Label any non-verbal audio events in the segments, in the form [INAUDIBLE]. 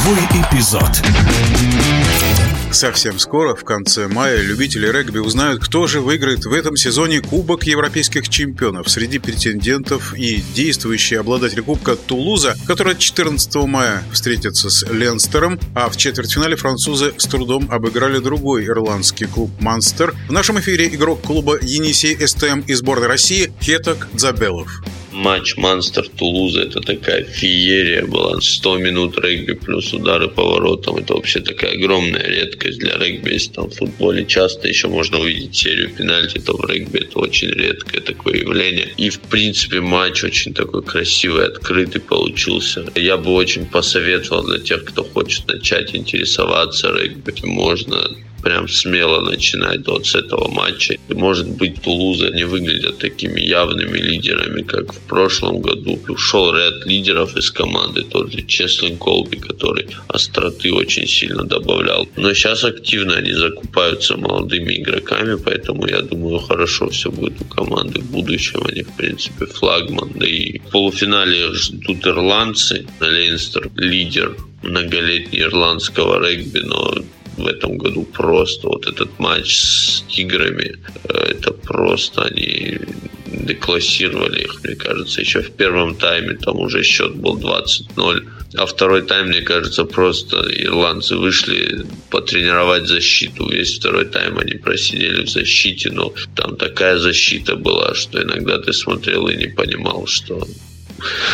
Игровой эпизод. Совсем скоро, в конце мая, любители регби узнают, кто же выиграет в этом сезоне Кубок Европейских чемпионов. Среди претендентов и действующий обладатель Кубка Тулуза, который 14 мая встретится с Ленстером, а в четвертьфинале французы с трудом обыграли другой ирландский клуб «Манстер». В нашем эфире игрок клуба «Енисей СТМ» из сборной России Хетак Дзабелов матч Манстер-Тулуза это такая феерия была. 100 минут регби плюс удары по воротам. Это вообще такая огромная редкость для регби. Если там в футболе часто еще можно увидеть серию пенальти, то в регби это очень редкое такое явление. И в принципе матч очень такой красивый, открытый получился. Я бы очень посоветовал для тех, кто хочет начать интересоваться регби. Можно прям смело начинать вот с этого матча. И, может быть, Тулуза не выглядят такими явными лидерами, как в прошлом году. Ушел ряд лидеров из команды, тот же Чеслин Колби, который остроты очень сильно добавлял. Но сейчас активно они закупаются молодыми игроками, поэтому я думаю, хорошо все будет у команды в будущем. Они, в принципе, флагман. Да и в полуфинале ждут ирландцы. Лейнстер лидер многолетний ирландского регби, но в этом году просто вот этот матч с тиграми, э, это просто они деклассировали их, мне кажется, еще в первом тайме, там уже счет был 20-0. А второй тайм, мне кажется, просто ирландцы вышли потренировать защиту. Весь второй тайм они просидели в защите, но там такая защита была, что иногда ты смотрел и не понимал, что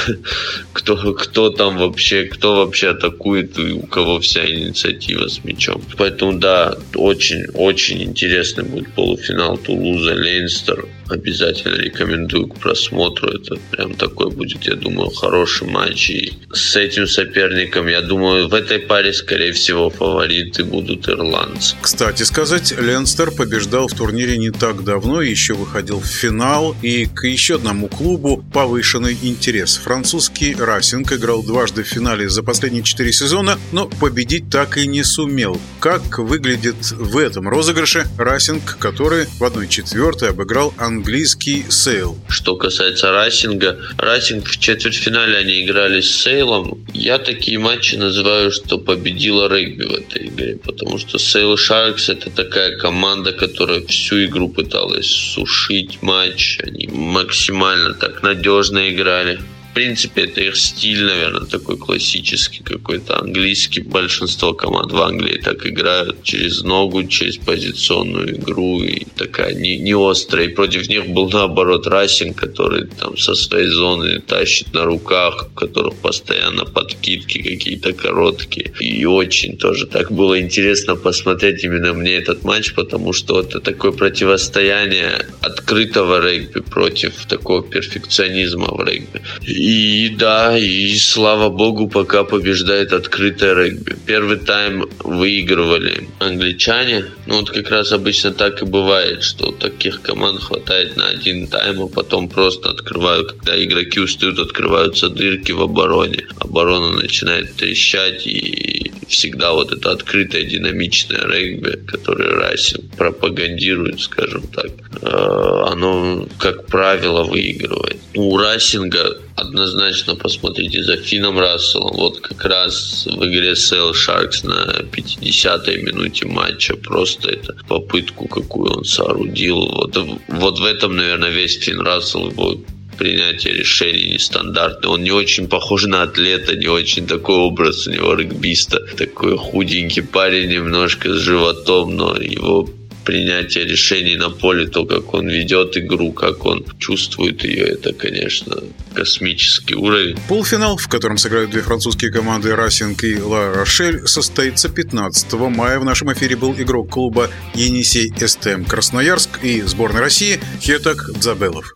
[LAUGHS] кто, кто там вообще, кто вообще атакует и у кого вся инициатива с мячом. Поэтому да, очень, очень интересный будет полуфинал Тулуза, Лейнстер обязательно рекомендую к просмотру. Это прям такой будет, я думаю, хороший матч. И с этим соперником, я думаю, в этой паре, скорее всего, фавориты будут ирландцы. Кстати сказать, Ленстер побеждал в турнире не так давно, еще выходил в финал. И к еще одному клубу повышенный интерес. Французский Расинг играл дважды в финале за последние четыре сезона, но победить так и не сумел. Как выглядит в этом розыгрыше Расинг, который в 1-4 обыграл Ан английский Сейл. Что касается Расинга, Райсинг в четвертьфинале они играли с Сейлом. Я такие матчи называю, что победила регби в этой игре, потому что Sale Sharks это такая команда, которая всю игру пыталась сушить матч. Они максимально так надежно играли принципе, это их стиль, наверное, такой классический какой-то английский. Большинство команд в Англии так играют через ногу, через позиционную игру и такая не, не острая. И против них был наоборот Расинг, который там со своей зоны тащит на руках, у которых постоянно подкидки какие-то короткие. И очень тоже так было интересно посмотреть именно мне этот матч, потому что это такое противостояние открытого регби против такого перфекционизма в регби. Да, и слава богу, пока побеждает открытое регби. Первый тайм выигрывали англичане. Ну вот как раз обычно так и бывает, что таких команд хватает на один тайм, а потом просто открывают, когда игроки устают, открываются дырки в обороне. Оборона начинает трещать и всегда вот это открытое динамичное регби, которое Райсинг пропагандирует, скажем так, э, оно, как правило, выигрывает. У Райсинга однозначно посмотрите за Фином Расселом. Вот как раз в игре Sail Sharks на 50-й минуте матча просто это попытку, какую он соорудил. Вот, вот в этом, наверное, весь Фин Рассел его принятие решений нестандартное. Он не очень похож на атлета, не очень такой образ у него регбиста. Такой худенький парень немножко с животом, но его принятие решений на поле, то, как он ведет игру, как он чувствует ее, это, конечно, космический уровень. Полуфинал, в котором сыграют две французские команды Расинг и Ла Рошель, состоится 15 мая. В нашем эфире был игрок клуба Енисей СТМ Красноярск и сборной России Хетак Дзабелов.